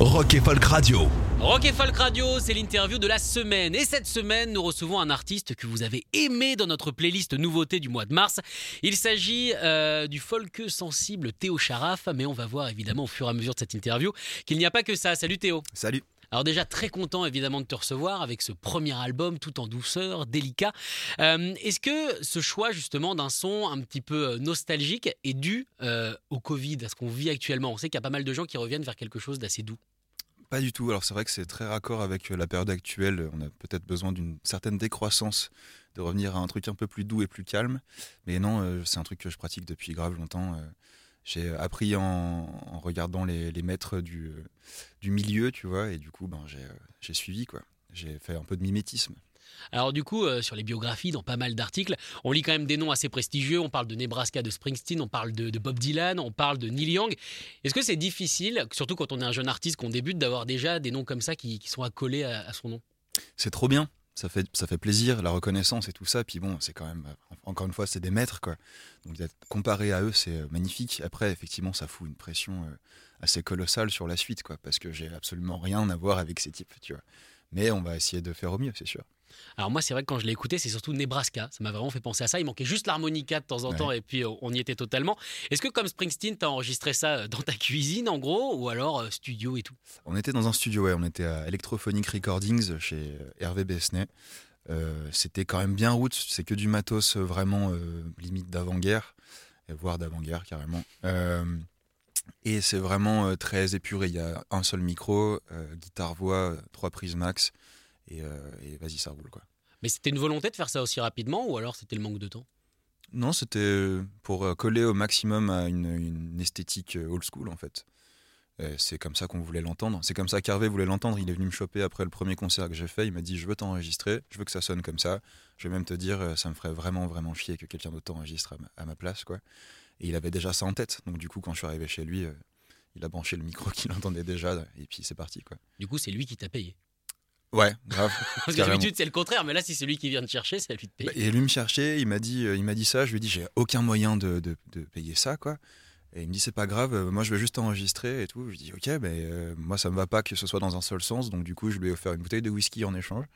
Rock et Folk Radio. Rock et Folk Radio, c'est l'interview de la semaine. Et cette semaine, nous recevons un artiste que vous avez aimé dans notre playlist nouveauté du mois de mars. Il s'agit euh, du folk sensible Théo Charaf, mais on va voir évidemment au fur et à mesure de cette interview qu'il n'y a pas que ça. Salut Théo. Salut. Alors déjà très content évidemment de te recevoir avec ce premier album tout en douceur, délicat. Euh, Est-ce que ce choix justement d'un son un petit peu euh, nostalgique est dû euh, au Covid, à ce qu'on vit actuellement? On sait qu'il y a pas mal de gens qui reviennent vers quelque chose d'assez doux. Pas du tout. Alors c'est vrai que c'est très raccord avec la période actuelle. On a peut-être besoin d'une certaine décroissance, de revenir à un truc un peu plus doux et plus calme. Mais non, c'est un truc que je pratique depuis grave longtemps. J'ai appris en, en regardant les, les maîtres du, du milieu, tu vois, et du coup, ben, j'ai j'ai suivi, quoi. J'ai fait un peu de mimétisme. Alors du coup, euh, sur les biographies, dans pas mal d'articles, on lit quand même des noms assez prestigieux. On parle de Nebraska de Springsteen, on parle de, de Bob Dylan, on parle de Neil Young. Est-ce que c'est difficile, surtout quand on est un jeune artiste qu'on débute, d'avoir déjà des noms comme ça qui, qui sont accolés à, à son nom? C'est trop bien. Ça fait, plaisir, la reconnaissance et tout ça. Puis bon, c'est quand même, encore une fois, c'est des maîtres, quoi. Donc comparé à eux, c'est euh, magnifique. Après, effectivement, ça fout une pression euh, assez colossale sur la suite, quoi. Parce que j'ai absolument rien à voir avec ces types, tu vois. Mais on va essayer de faire au mieux, c'est sûr. Alors moi, c'est vrai que quand je l'ai écouté, c'est surtout Nebraska. Ça m'a vraiment fait penser à ça. Il manquait juste l'harmonica de temps en Ouais. temps et puis on y était totalement. Est-ce que comme Springsteen, t'as enregistré ça euh, dans ta cuisine en gros ou alors euh, studio et tout? On était dans un studio, ouais, on était à Electrophonic Recordings chez euh, Hervé Besnay. Euh, C'était quand même bien route, c'est que du matos vraiment euh, limite d'avant-guerre, voire d'avant-guerre carrément. Et c'est vraiment très épuré, il y a un seul micro, guitare-voix, trois prises max, et, euh, et vas-y, ça roule quoi. Mais c'était une volonté de faire ça aussi rapidement ou alors c'était le manque de temps? Non, c'était euh, pour euh, coller au maximum à une, une esthétique old school en fait. C'est comme ça qu'on voulait l'entendre. C'est comme ça qu'Hervé voulait l'entendre. Il est venu me choper après le premier concert que j'ai fait. Il m'a dit Je veux t'enregistrer, je veux que ça sonne comme ça. Je vais même te dire, ça me ferait vraiment, vraiment chier que quelqu'un d'autre t'enregistre à, ma- à ma place. quoi. Et il avait déjà ça en tête. Donc, du coup, quand je suis arrivé chez lui, il a branché le micro qu'il entendait déjà. Et puis, c'est parti. quoi. Du coup, c'est lui qui t'a payé. Ouais, grave. Parce que d'habitude, c'est le contraire. Mais là, si c'est lui qui vient te chercher, c'est à lui de payer. Bah, Et lui me cherchait, il m'a dit, euh, il m'a dit ça. Je lui ai dit, j'ai aucun moyen de, de- de payer ça, quoi. Et il me dit, c'est pas grave, euh, moi je vais juste enregistrer et tout. Je lui dis, ok, mais euh, moi ça me va pas que ce soit dans un seul sens. Donc du coup, je lui ai offert une bouteille de whisky en échange.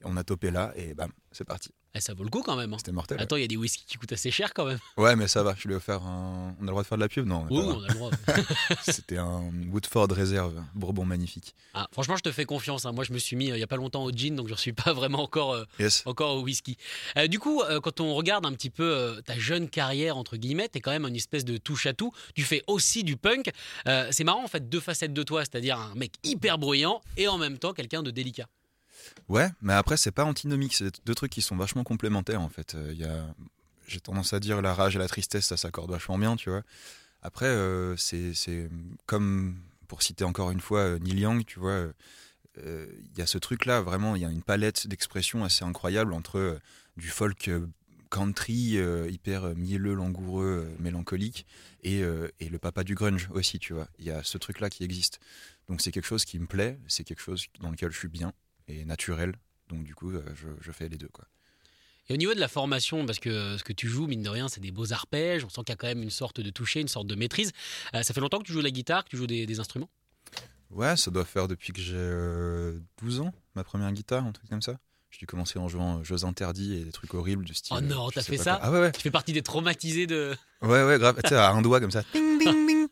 Et on a topé là et bam, c'est parti. Eh, ça vaut le coup quand même. hein. C'était mortel. Attends, il y a des whisky qui coûtent assez cher quand même. Ouais, mais ça va, je lui ai offert un. On a le droit de faire de la pub Non, on Oui, on a le droit. C'était un Woodford Reserve, Bourbon magnifique. Ah, franchement, je te fais confiance. hein. Moi, je me suis mis euh, il y a pas longtemps au gin, donc je ne suis pas vraiment encore, euh, Yes. encore au whisky. Euh, du coup, euh, quand on regarde un petit peu euh, ta jeune carrière, entre guillemets, tu es quand même une espèce de touche à tout. Tu fais aussi du punk. Euh, c'est marrant, en fait, deux facettes de toi, c'est-à-dire un mec hyper bruyant et en même temps quelqu'un de délicat. Ouais, mais après, c'est pas antinomique, c'est deux trucs qui sont vachement complémentaires en fait. Euh, j'ai tendance à dire la rage et la tristesse, ça s'accorde vachement bien, tu vois. Après, euh, c'est, c'est comme, pour citer encore une fois euh, Neil Young, tu vois, il y a ce truc-là, vraiment, il y a une palette d'expressions assez incroyable entre du folk country, hyper mielleux, langoureux, mélancolique, et, et le papa du grunge aussi, tu vois. Il y a ce truc-là qui existe. Donc c'est quelque chose qui me plaît, c'est quelque chose dans lequel je suis bien et naturel. Donc du coup, euh, je, je fais les deux. Quoi. Et au niveau de la formation, parce que euh, ce que tu joues, mine de rien, c'est des beaux arpèges, on sent qu'il y a quand même une sorte de toucher, une sorte de maîtrise. Euh, ça fait longtemps que tu joues de la guitare, que tu joues des, des instruments? Ouais, ça doit faire depuis que j'ai euh, 12 ans, ma première guitare, un truc comme ça. J'ai dû commencer en jouant jeux interdits et des trucs horribles du style. Oh non, t'as fait ça quoi. Ah ouais, ouais. Tu fais partie des traumatisés de... Ouais, ouais, grave. tu sais, à un doigt comme ça. Ding, ding, ding.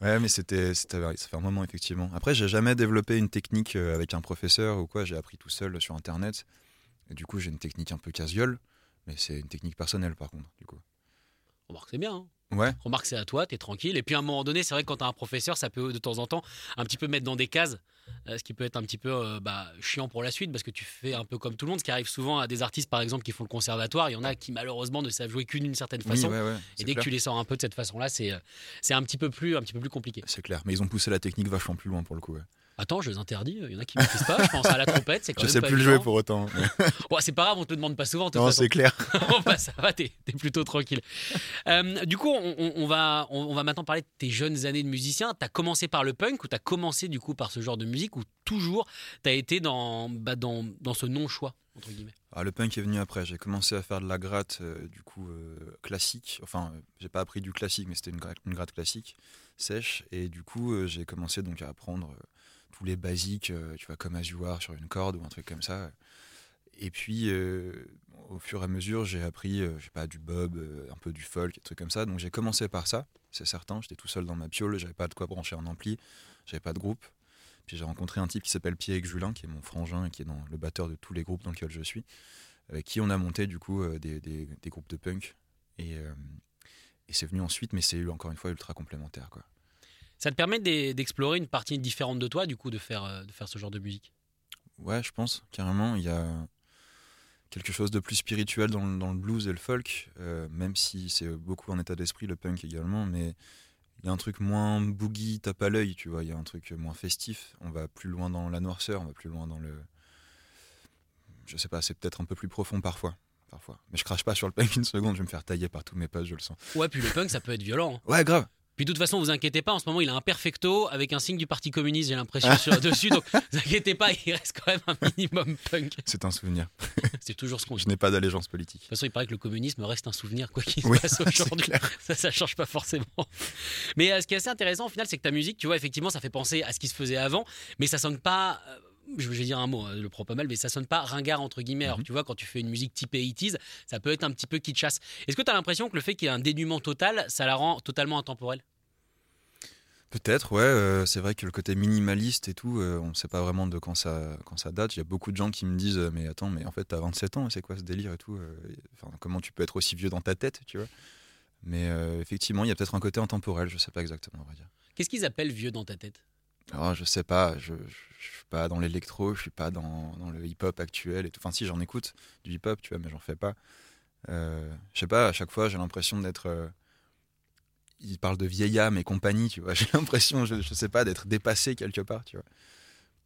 Ouais, mais c'était, ça fait un moment, effectivement. Après, j'ai jamais développé une technique euh, avec un professeur ou quoi. J'ai appris tout seul sur Internet. Et du coup, j'ai une technique un peu casual. Mais c'est une technique personnelle, par contre, du coup. Remarque, c'est bien. hein. Ouais. Remarque, c'est à toi, t'es tranquille. Et puis à un moment donné, c'est vrai que quand t'as un professeur, ça peut de temps en temps un petit peu mettre dans des cases, euh, ce qui peut être un petit peu euh, bah, chiant pour la suite parce que tu fais un peu comme tout le monde, ce qui arrive souvent à des artistes par exemple qui font le conservatoire. Il y en a qui malheureusement ne savent jouer qu'une d'une certaine Oui, façon. ouais, ouais, Et dès que tu les sors un peu de cette façon-là, c'est euh, c'est un petit peu plus un petit peu plus compliqué. C'est clair. Mais ils ont poussé la technique vachement plus loin pour le coup. Attends, je les interdis. Il y en a qui ne maîtrisent pas. Je pense à la trompette, c'est quand Je même sais pas plus le jouer évident. pour autant. Ouais, c'est pas grave, on te le demande pas souvent. non, c'est clair. Bon, bah, ça va, t'es t'es plutôt tranquille. Euh, du coup, on, va, on, on va maintenant parler de tes jeunes années de musicien. T'as commencé par le punk ou t'as commencé du coup par ce genre de musique ou toujours t'as été dans, bah, dans, dans ce non-choix, entre guillemets? Ah, le punk est venu après. J'ai commencé à faire de la gratte, euh, du coup, euh, classique. Enfin, euh, j'ai pas appris du classique, mais c'était une, gra- une gratte classique, sèche. Et du coup, euh, j'ai commencé donc à apprendre tous les basiques, euh, tu vois, comme Are sur une corde ou un truc comme ça. Et puis, euh, au fur et à mesure, j'ai appris, euh, je sais pas, du bob, euh, un peu du folk, des trucs comme ça. Donc j'ai commencé par ça, c'est certain. J'étais tout seul dans ma piole, j'avais pas de quoi brancher un ampli, j'avais pas de groupe. Puis j'ai rencontré un type qui s'appelle Pierre Julin, qui est mon frangin et qui est dans le batteur de tous les groupes dans lesquels je suis, avec qui on a monté du coup des, groupes de punk. Et, et c'est venu ensuite, mais c'est encore une fois ultra complémentaire. Quoi. Ça te permet d'e- d'explorer une partie différente de toi, du coup, de faire, euh, de faire ce genre de musique? Ouais, je pense, carrément. Il y a quelque chose de plus spirituel dans le, dans le blues et le folk, euh, même si c'est beaucoup en état d'esprit, le punk également, mais il y a un truc moins boogie, tape à l'œil, tu vois, il y a un truc moins festif. On va plus loin dans la noirceur, on va plus loin dans le. Je sais pas, c'est peut-être un peu plus profond parfois. Parfois. Mais je crache pas sur le punk une seconde, je vais me faire tailler par tous mes potes, je le sens. Ouais, puis le punk, ça peut être violent. hein. Ouais, grave. Puis de toute façon, vous inquiétez pas, en ce moment, il a un perfecto avec un signe du Parti communiste, j'ai l'impression, sur dessus. Donc, vous inquiétez pas, il reste quand même un minimum punk. C'est un souvenir. C'est toujours ce qu'on dit. Je n'ai pas d'allégeance politique. De toute façon, il paraît que le communisme reste un souvenir, quoi qu'il se passe aujourd'hui. Ça, ça change pas forcément. Mais euh, ce qui est assez intéressant, au final, c'est que ta musique, tu vois, effectivement, ça fait penser à ce qui se faisait avant, mais ça sonne pas. euh, Je vais dire un mot, hein, je le prends pas mal, mais ça sonne pas ringard entre guillemets. Alors, Mhm. tu vois, quand tu fais une musique type 80s, ça peut être un petit peu kitschasse. Est-ce que tu as l'impression que le fait qu'il y ait un dénuement total, ça la rend totalement intemporelle? Peut-être, ouais. euh, c'est vrai que le côté minimaliste et tout, euh, on ne sait pas vraiment de quand ça, quand ça date. Il y a beaucoup de gens qui me disent euh, Mais attends, mais en fait, t'as 27 ans, c'est quoi ce délire et tout enfin, Comment tu peux être aussi vieux dans ta tête, tu vois? Mais euh, effectivement, il y a peut-être un côté intemporel, je sais pas exactement, on va dire. Qu'est-ce qu'ils appellent vieux dans ta tête? Alors, je sais pas, je, suis pas dans l'électro, je suis pas dans, le hip-hop actuel et tout. Enfin, si, j'en écoute du hip-hop, tu vois, mais j'en fais pas. Euh, je sais pas, à chaque fois, j'ai l'impression d'être. euh, il parle de vieille âme et compagnie, tu vois. J'ai l'impression, je, sais pas, d'être dépassé quelque part, tu vois.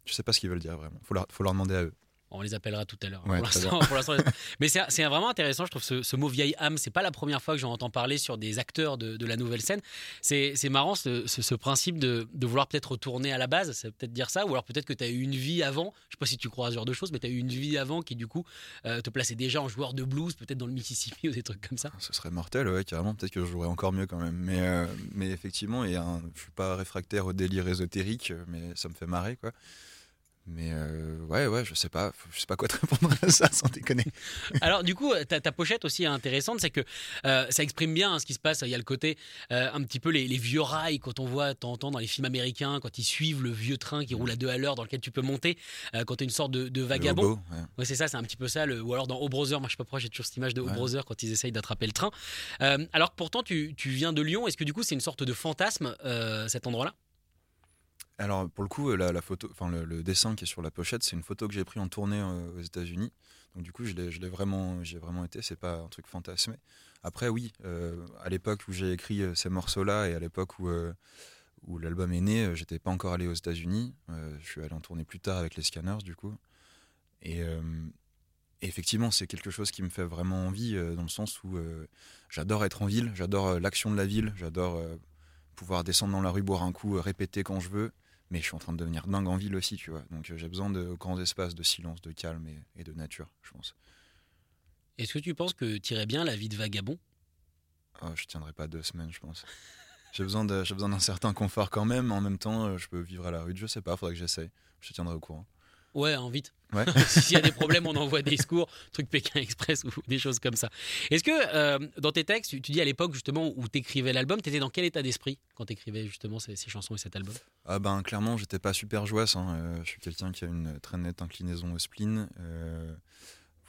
Je sais pas ce qu'ils veulent dire vraiment. Faut faut leur demander à eux. On les appellera tout à l'heure. Ouais, pour très l'instant- pour l'instant, mais c'est vraiment intéressant, je trouve, ce, ce mot vieille âme. C'est pas la première fois que j'en entends parler sur des acteurs de, de la nouvelle scène. C'est marrant ce, ce- ce principe de, de vouloir peut-être retourner à la base, ça peut-être dire ça, ou alors peut-être que tu as eu une vie avant. Je sais pas si tu crois à ce genre de choses, mais tu as eu une vie avant qui, du coup, euh, te plaçait déjà en joueur de blues, peut-être dans le Mississippi ou des trucs comme ça. Ce serait mortel, ouais, carrément. Peut-être que je jouerais encore mieux quand même. Mais, euh, mais effectivement, a un- je suis pas réfractaire au délire ésotérique, mais ça me fait marrer, quoi. Mais euh, ouais, ouais, je sais pas, je sais pas quoi te répondre à ça sans déconner. Alors du coup, ta, ta pochette aussi est intéressante, c'est que euh, ça exprime bien hein, ce qui se passe. Il y a le côté euh, un petit peu les, les vieux rails quand on voit, t'entends dans les films américains, quand ils suivent le vieux train qui roule à deux à l'heure dans lequel tu peux monter, euh, quand t'es une sorte de, de vagabond. hobo, ouais. Ouais, c'est ça, c'est un petit peu ça. Le, ou alors dans O Brother, moi je sais pas pourquoi j'ai toujours cette image de O Ouais. Brother quand ils essayent d'attraper le train. Euh, alors que pourtant tu, tu viens de Lyon, est-ce que du coup c'est une sorte de fantasme euh, cet endroit-là? Alors pour le coup, la, photo, enfin le, dessin qui est sur la pochette, c'est une photo que j'ai pris en tournée euh, aux États-Unis. Donc du coup, je l'ai, vraiment, j'ai vraiment été. C'est pas un truc fantasmé. Après, oui, euh, à l'époque où j'ai écrit euh, ces morceaux-là et à l'époque où l'album est né, j'étais pas encore allé aux États-Unis. Je suis allé en tournée plus tard avec les Scanners, du coup. Et, effectivement, c'est quelque chose qui me fait vraiment envie dans le sens où j'adore être en ville, j'adore l'action de la ville, j'adore pouvoir descendre dans la rue, boire un coup, répéter quand je veux. Mais je suis en train de devenir dingue en ville aussi, tu vois. Donc euh, j'ai besoin de grands espaces, de silence, de calme et, et de nature, je pense. Est-ce que tu penses que tu irais bien la vie de vagabond? Ah, je tiendrai pas deux semaines, je pense. J'ai besoin de- j'ai besoin d'un certain confort quand même. En même temps, euh, je peux vivre à la rue. Je sais pas, faudrait que j'essaye. Je te tiendrai au courant. Ouais, hein, vite. Ouais. S'il y a des problèmes, on envoie des secours, truc Pékin Express ou des choses comme ça. Est-ce que euh, dans tes textes, tu, dis à l'époque justement où tu écrivais l'album, tu étais dans quel état d'esprit quand tu écrivais justement ces, ces chansons et cet album? Ah ben clairement, j'étais pas super joyeux. hein. Euh, je suis quelqu'un qui a une très nette inclinaison au spleen. Euh,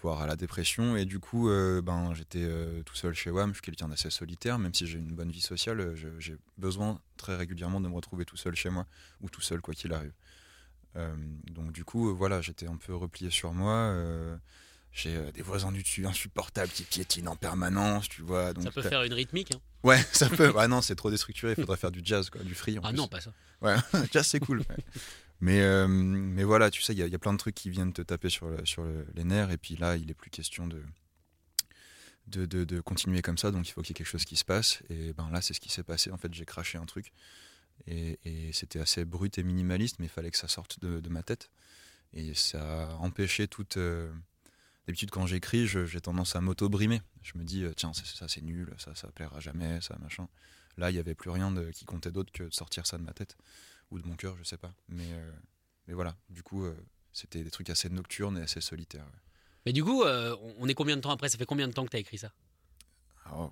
voire à la dépression. Et du coup, ben, j'étais tout seul chez WAM. Je suis quelqu'un d'assez solitaire, même si j'ai une bonne vie sociale. J'ai besoin très régulièrement de me retrouver tout seul chez moi, ou tout seul, quoi qu'il arrive. Euh, donc, du coup, euh, voilà, j'étais un peu replié sur moi. euh, j'ai des voisins du dessus insupportables qui piétinent en permanence, tu vois. Donc, Ça peut faire une rythmique. hein. Ouais, ça peut. Ah non, c'est trop déstructuré. Il faudrait faire du jazz, quoi, du free. En Ah plus. non, pas ça. Ouais, jazz c'est cool. ouais. Mais, euh, mais voilà, tu sais, il y, a- il y a plein de trucs qui viennent te taper sur, le- sur le- les nerfs. Et puis là, il est plus question de, de, de- de continuer comme ça. Donc il faut qu'il y ait quelque chose qui se passe. Et ben là, c'est ce qui s'est passé. En fait, j'ai craché un truc. Et, et c'était assez brut et minimaliste, mais il fallait que ça sorte de, de ma tête. Et ça a empêché toute. euh, D'habitude, quand j'écris, j'ai tendance à m'auto-brimer. Je me dis, euh, tiens, ça, ça, c'est nul, ça, ça plaira jamais, ça, machin. Là, il n'y avait plus rien de, qui comptait d'autre que de sortir ça de ma tête ou de mon cœur, je sais pas. Mais, euh, mais voilà, du coup, euh, c'était des trucs assez nocturnes et assez solitaires. ouais. Mais du coup, on- est combien de temps après? Ça fait combien de temps que tu as écrit ça? Oh,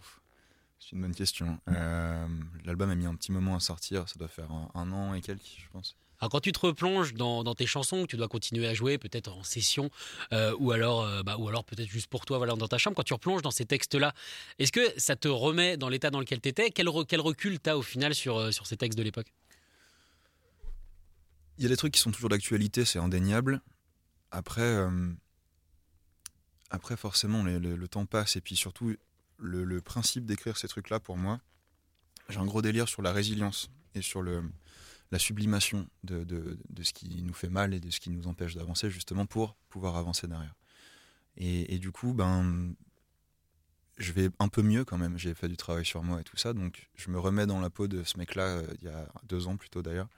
c'est une bonne question. Euh, L'album a mis un petit moment à sortir, ça doit faire un, un an et quelques, je pense. Alors quand tu te replonges dans, dans tes chansons, que tu dois continuer à jouer, peut-être en session, euh, ou alors, euh, bah, ou alors peut-être juste pour toi, voilà, dans ta chambre, quand tu replonges dans ces textes-là, est-ce que ça te remet dans l'état dans lequel tu étais quel, re- quel recul tu as au final sur, sur ces textes de l'époque? Il y a des trucs qui sont toujours d'actualité, c'est indéniable. Après, euh, après forcément, les- le temps passe et puis surtout, le, principe d'écrire ces trucs-là, pour moi, j'ai un gros délire sur la résilience et sur le, la sublimation de, de- de ce qui nous fait mal et de ce qui nous empêche d'avancer, justement pour pouvoir avancer derrière. Et, du coup, ben, je vais un peu mieux quand même. J'ai fait du travail sur moi et tout ça, donc je me remets dans la peau de ce mec-là euh, il y a deux ans plutôt d'ailleurs.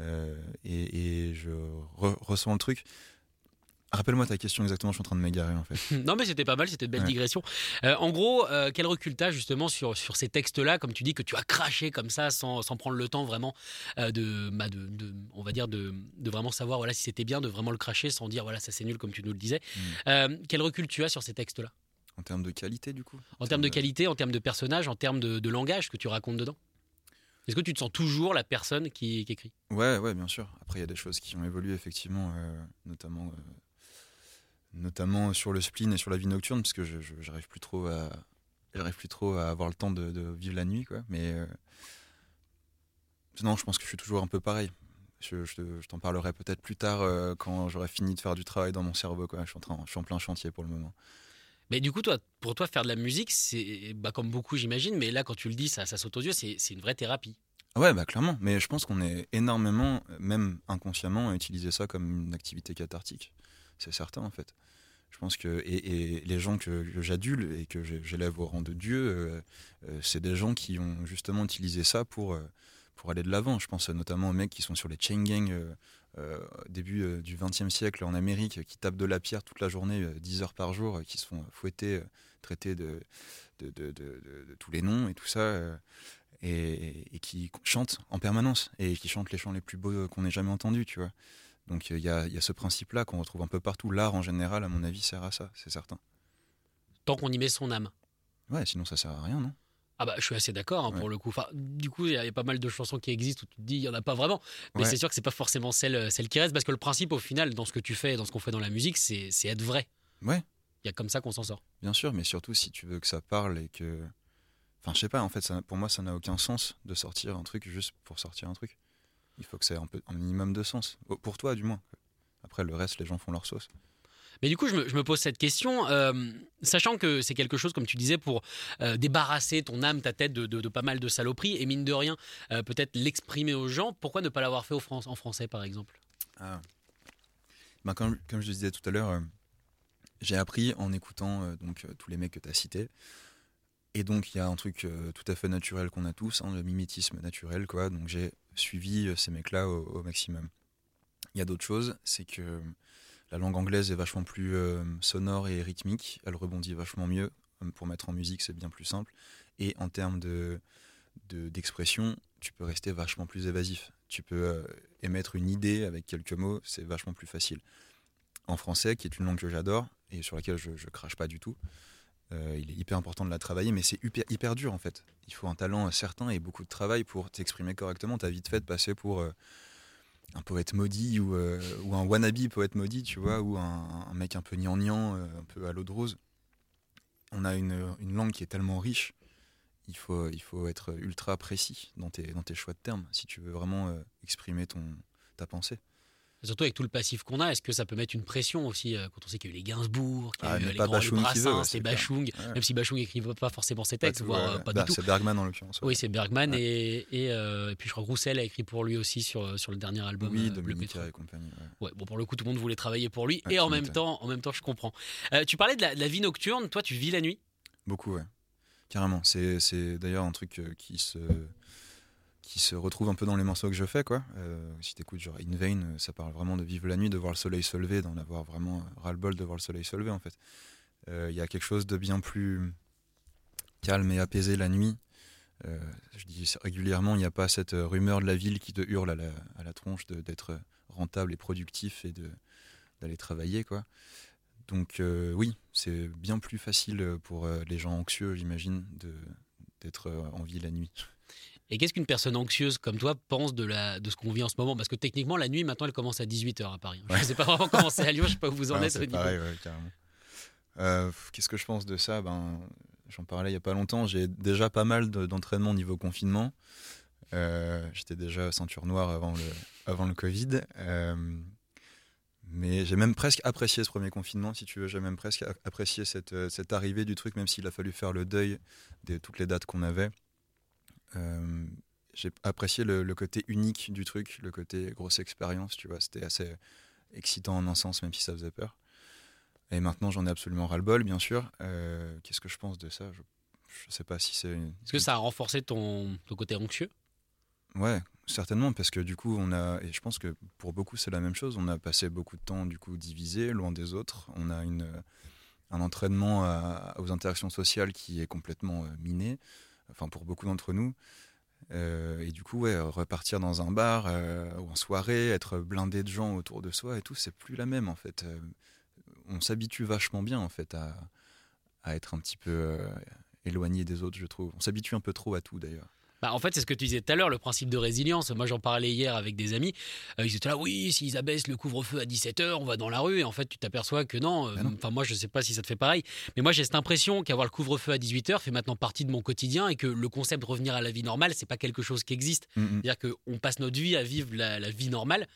Euh, et, je re- ressens le truc. Rappelle-moi ta question exactement, je suis en train de m'égarer en fait. Non, mais c'était pas mal, c'était de belles Ouais. digressions. Euh, en gros, euh, quel recul t'as justement sur, sur ces textes-là, comme tu dis, que tu as craché comme ça, sans, sans prendre le temps vraiment euh, de, bah, de, de- on va dire, de, de vraiment savoir voilà, si c'était bien, de vraiment le cracher sans dire voilà, ça c'est nul comme tu nous le disais. Mm. Euh, quel recul tu as sur ces textes-là? En termes de qualité du coup? En termes de qualité, en termes de personnage, en termes de, de langage que tu racontes dedans? Est-ce que tu te sens toujours la personne qui, qui écrit? Ouais, ouais, bien sûr. Après, il y a des choses qui ont évolué effectivement, euh, notamment, euh, notamment sur le spleen et sur la vie nocturne, parce que je, je- j'arrive plus trop à, j'arrive plus trop à avoir le temps de, de vivre la nuit, quoi. Mais euh, non, je pense que je suis toujours un peu pareil. Je, je te- je t'en parlerai peut-être plus tard euh, quand j'aurai fini de faire du travail dans mon cerveau, quoi. Je suis en train, je suis en plein chantier pour le moment. Mais du coup, toi, pour toi, faire de la musique, c'est bah, comme beaucoup, j'imagine, mais là, quand tu le dis, ça, ça saute aux yeux, c'est c'est une vraie thérapie. Ouais, bah clairement. Mais je pense qu'on est énormément, même inconsciemment, à utiliser ça comme une activité cathartique. C'est certain, en fait. Je pense que et, les gens que, j'adule et que j'élève au rang de Dieu, euh, euh, c'est des gens qui ont justement utilisé ça pour euh, pour aller de l'avant. Je pense notamment aux mecs qui sont sur les chain gangs début du XXe siècle en Amérique, qui tapent de la pierre toute la journée, euh, 10 heures par jour, qui se font fouetter, traités de de, de- tous les noms et tout ça. et, et qui chantent en permanence et qui chantent les chants les plus beaux qu'on ait jamais entendus, tu vois. Donc il y, y a ce principe-là qu'on retrouve un peu partout. L'art en général, à mon avis, sert à ça, c'est certain. Tant qu'on y met son âme. Ouais, sinon ça sert à rien, non? Ah bah je suis assez d'accord hein, pour le coup. Enfin, du coup, il y, a il y a pas mal de chansons qui existent où tu te dis il y en a pas vraiment. Mais Ouais. c'est sûr que c'est pas forcément celle, celle qui reste parce que le principe au final dans ce que tu fais, et dans ce qu'on fait dans la musique, c'est c'est être vrai. Ouais, Il y a comme ça qu'on s'en sort. bien sûr, mais surtout si tu veux que ça parle et que. Enfin, je sais pas, en fait, ça- pour moi, ça n'a aucun sens de sortir un truc juste pour sortir un truc. Il faut que ça ait un, peu, un minimum de sens. Pour toi, du moins. Après, le reste, les gens font leur sauce. Mais du coup, je me, je me pose cette question, euh, sachant que c'est quelque chose, comme tu disais, pour euh, débarrasser ton âme, ta tête de, de- de pas mal de saloperies, et mine de rien, euh, peut-être l'exprimer aux gens. Pourquoi ne pas l'avoir fait au en français, par exemple? Ah. Ben, comme, comme je disais tout à l'heure, j'ai appris en écoutant donc, tous les mecs que tu as cités. Et donc, il y a un truc tout à fait naturel qu'on a tous, hein, le mimétisme naturel. Quoi. Donc, j'ai suivi euh, ces mecs-là au, maximum. Il y a d'autres choses, c'est que la langue anglaise est vachement plus euh, sonore et rythmique. Elle rebondit vachement mieux. Euh, Pour mettre en musique, c'est bien plus simple. Et en termes de, de- d'expression, tu peux rester vachement plus évasif. Tu peux euh, émettre une idée avec quelques mots, c'est vachement plus facile. En français, qui est une langue que j'adore et sur laquelle je, je crache pas du tout, euh, il est hyper important de la travailler, mais c'est hyper, hyper dur en fait. Il faut un talent certain et beaucoup de travail pour t'exprimer correctement. T'as vite fait de passer pour, euh, un poète maudit ou, euh, ou un wannabe poète maudit, tu vois, ou un, mec un peu gnangnan, un peu à l'eau de rose. On a une, une langue qui est tellement riche, il faut, il faut être ultra précis dans tes, dans tes choix de termes si tu veux vraiment exprimer ton, ta pensée. Surtout avec tout le passif qu'on a, est-ce que ça peut mettre une pression aussi euh, quand on sait qu'il y a eu les Gainsbourg, qu'il y a Ah, eu mais les, Bachung veut, ouais, Brassens, les clair. Bachung, Ouais. même si Bachung n'écrivait pas forcément ses textes, Pas tout, voire ouais. euh, pas du tout. C'est Bergman en l'occurrence. Oui, c'est Bergman et, et, euh, et puis je crois que Roussel a écrit pour lui aussi sur, sur le dernier album. oui, euh, Dominica et compagnie. ouais. Bon, pour le coup, tout le monde voulait travailler pour lui et en même, temps, en même temps, je comprends. Euh, tu parlais de la, de la vie nocturne, toi, tu vis la nuit? Beaucoup, ouais. Carrément. C'est, c'est d'ailleurs un truc euh, qui se, qui se retrouve un peu dans les morceaux que je fais, quoi. Euh, si t'écoutes genre In Vain, euh, ça parle vraiment de vivre la nuit, de voir le soleil se lever, d'en avoir vraiment euh, ras-le-bol de voir le soleil se lever, en fait. Il y a quelque chose de bien plus calme et apaisé la nuit. Je dis régulièrement, il n'y a pas cette rumeur de la ville qui te hurle à la, à la tronche d'être rentable et productif et d'aller travailler, quoi. Donc oui, c'est bien plus facile pour les gens anxieux, j'imagine, d'être en vie la nuit. Et qu'est-ce qu'une personne anxieuse comme toi pense de, la, de ce qu'on vit en ce moment? Parce que techniquement, la nuit, maintenant, elle commence à 18h à Paris. Je ne sais pas vraiment comment c'est à Lyon, je ne sais pas où vous en Ouais, êtes au niveau. ouais. Euh, Qu'est-ce que je pense de ça? Ben, J'en parlais il n'y a pas longtemps. J'ai déjà pas mal de- d'entraînement au niveau confinement. Euh, J'étais déjà ceinture noire avant le, avant le Covid. Euh, mais j'ai même presque apprécié ce premier confinement, si tu veux. J'ai même presque apprécié cette, cette arrivée du truc, même s'il a fallu faire le deuil de toutes les dates qu'on avait. Euh, j'ai apprécié le, le côté unique du truc, le côté grosse expérience, tu vois. C'était assez excitant en un sens, même si ça faisait peur. Et maintenant, j'en ai absolument ras-le-bol, bien sûr. Euh, Qu'est-ce que je pense de ça? Je ne sais pas si c'est. une- Est-ce que ça a renforcé ton, ton côté anxieux? Ouais, certainement, parce que du coup, on a, et je pense que pour beaucoup, c'est la même chose. On a passé beaucoup de temps, du coup, divisé, loin des autres. On a une, un entraînement à- aux interactions sociales qui est complètement euh, miné, enfin, pour beaucoup d'entre nous. Euh, et du coup, repartir dans un bar euh, ou en soirée, être blindé de gens autour de soi et tout, c'est plus la même, en fait. Euh, on s'habitue vachement bien, en fait, à, être un petit peu éloigné des autres, je trouve. On s'habitue un peu trop à tout, d'ailleurs. Bah, en fait, c'est ce que tu disais tout à l'heure, le principe de résilience. Moi, j'en parlais hier avec des amis. Euh, ils étaient là, oui, s'ils abaissent le couvre-feu à 17h, on va dans la rue. Et en fait, tu t'aperçois que non. euh, Bah. Enfin, moi, je sais pas si ça te fait pareil. Mais moi, j'ai cette impression qu'avoir le couvre-feu à 18h fait maintenant partie de mon quotidien et que le concept de revenir à la vie normale, c'est pas quelque chose qui existe. Mm, mm. C'est-à-dire qu'on passe notre vie à vivre la, la vie normale.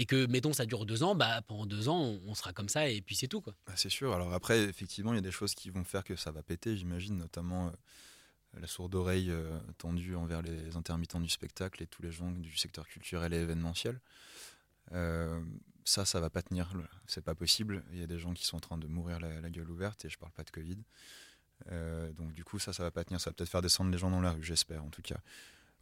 Et que, mettons, ça dure deux ans, bah, pendant deux ans, on, sera comme ça et puis c'est tout. Quoi. Ah, c'est sûr. Alors après, effectivement, il y a des choses qui vont faire que ça va péter, j'imagine, notamment euh, la sourde oreille euh, tendue envers les intermittents du spectacle et tous les gens du secteur culturel et événementiel. Euh, ça, ça va pas tenir. C'est pas possible. Il y a des gens qui sont en train de mourir la, la gueule ouverte et je parle pas de Covid. Euh, donc du coup, ça, ça va pas tenir. Ça va peut-être faire descendre les gens dans la rue, j'espère en tout cas.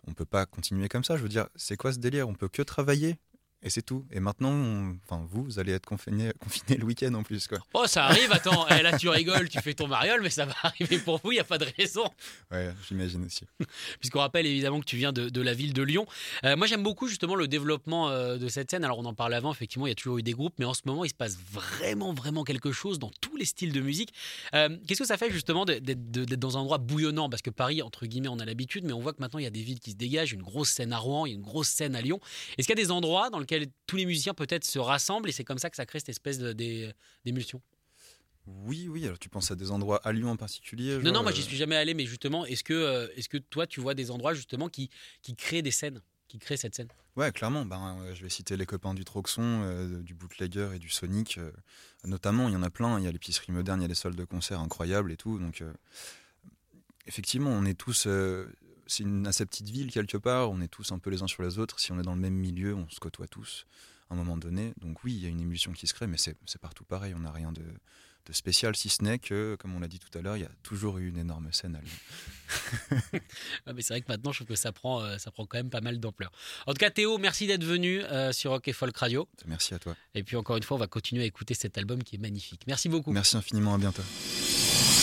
On peut pas continuer comme ça. Je veux dire, c'est quoi ce délire? On peut que travailler et c'est tout. Et maintenant, on- enfin, vous, vous allez être confiné, confiné le week-end en plus, quoi. Oh, ça arrive, attends, eh, là tu rigoles, tu fais ton mariole, mais ça va arriver pour vous, il n'y a pas de raison. Ouais, j'imagine aussi. Puisqu'on rappelle évidemment que tu viens de, de la ville de Lyon. Euh, moi j'aime beaucoup justement le développement euh, de cette scène. Alors on en parlait avant, effectivement, il y a toujours eu des groupes, mais en ce moment il se passe vraiment, vraiment quelque chose dans tous les styles de musique. Euh, Qu'est-ce que ça fait justement d'être d'être dans un endroit bouillonnant? Parce que Paris, entre guillemets, on a l'habitude, mais on voit que maintenant il y a des villes qui se dégagent, une grosse scène à Rouen, il y a une grosse scène à Lyon. Est-ce qu'il y a des endroits dans lesquels tous les musiciens peut-être se rassemblent et c'est comme ça que ça crée cette espèce d'émulsion Oui, oui. Alors, tu penses à des endroits à Lyon en particulier Non, genre, non, moi euh, j'y suis jamais allé, mais justement, est-ce que, euh, est-ce que toi tu vois des endroits justement qui, qui créent des scènes qui créent cette scène? Ouais, clairement. Ben, euh, je vais citer les copains du Troxon, euh, du Bootlegger et du Sonic. euh, notamment, il y en a plein. Il y a l'épicerie moderne, il y a les salles de concert incroyables et tout. Donc, euh, effectivement, on est tous. C'est une assez petite ville quelque part. On est tous un peu les uns sur les autres. Si on est dans le même milieu, on se côtoie tous à un moment donné. Donc, oui, il y a une émulsion qui se crée, mais c'est c'est partout pareil. On n'a rien de, de spécial, si ce n'est que, comme on l'a dit tout à l'heure, il y a toujours eu une énorme scène à Lyon. Ah, mais c'est vrai que maintenant, je trouve que ça prend, euh, ça prend quand même pas mal d'ampleur. En tout cas, Théo, merci d'être venu euh, sur Rock et Folk Radio. Merci à toi. Et puis encore une fois, on va continuer à écouter cet album qui est magnifique. Merci beaucoup. Merci infiniment. À bientôt.